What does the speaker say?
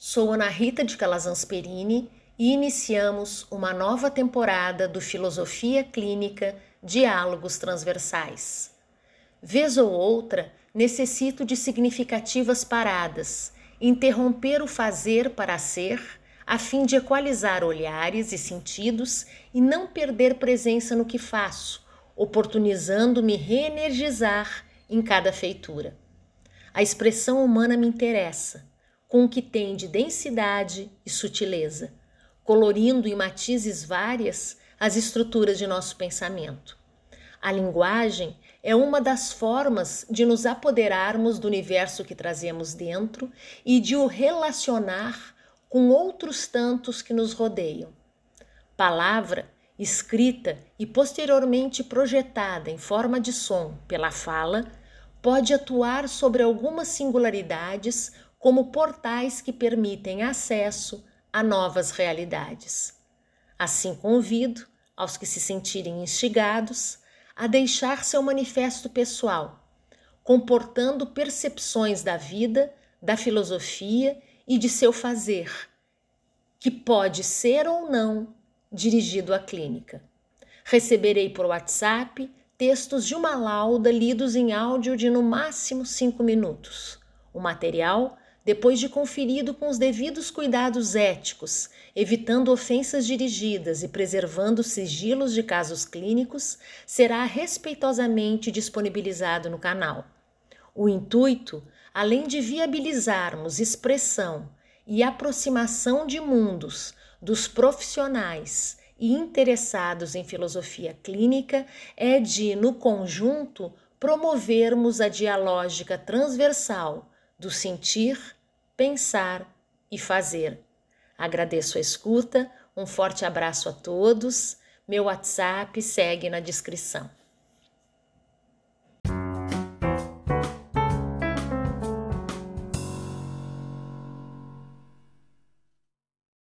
Sou Ana Rita de Calazans Perini e iniciamos uma nova temporada do Filosofia Clínica Diálogos Transversais. Vez ou outra, necessito de significativas paradas, interromper o fazer para ser, a fim de equalizar olhares e sentidos e não perder presença no que faço, oportunizando-me reenergizar em cada feitura. A expressão humana me interessa, com o que tem de densidade e sutileza, colorindo em matizes várias as estruturas de nosso pensamento. A linguagem é uma das formas de nos apoderarmos do universo que trazemos dentro e de o relacionar com outros tantos que nos rodeiam. Palavra, escrita e posteriormente projetada em forma de som pela fala, pode atuar sobre algumas singularidades como portais que permitem acesso a novas realidades. Assim convido aos que se sentirem instigados a deixar seu manifesto pessoal, comportando percepções da vida, da filosofia e de seu fazer, que pode ser ou não dirigido à clínica. Receberei por WhatsApp textos de uma lauda lidos em áudio de no máximo cinco minutos. O material depois de conferido com os devidos cuidados éticos, evitando ofensas dirigidas e preservando sigilos de casos clínicos, será respeitosamente disponibilizado no canal. O intuito, além de viabilizarmos expressão e aproximação de mundos dos profissionais e interessados em filosofia clínica, é de, no conjunto, promovermos a dialógica transversal do sentir pensar e fazer. Agradeço a escuta, um forte abraço a todos. Meu WhatsApp segue na descrição.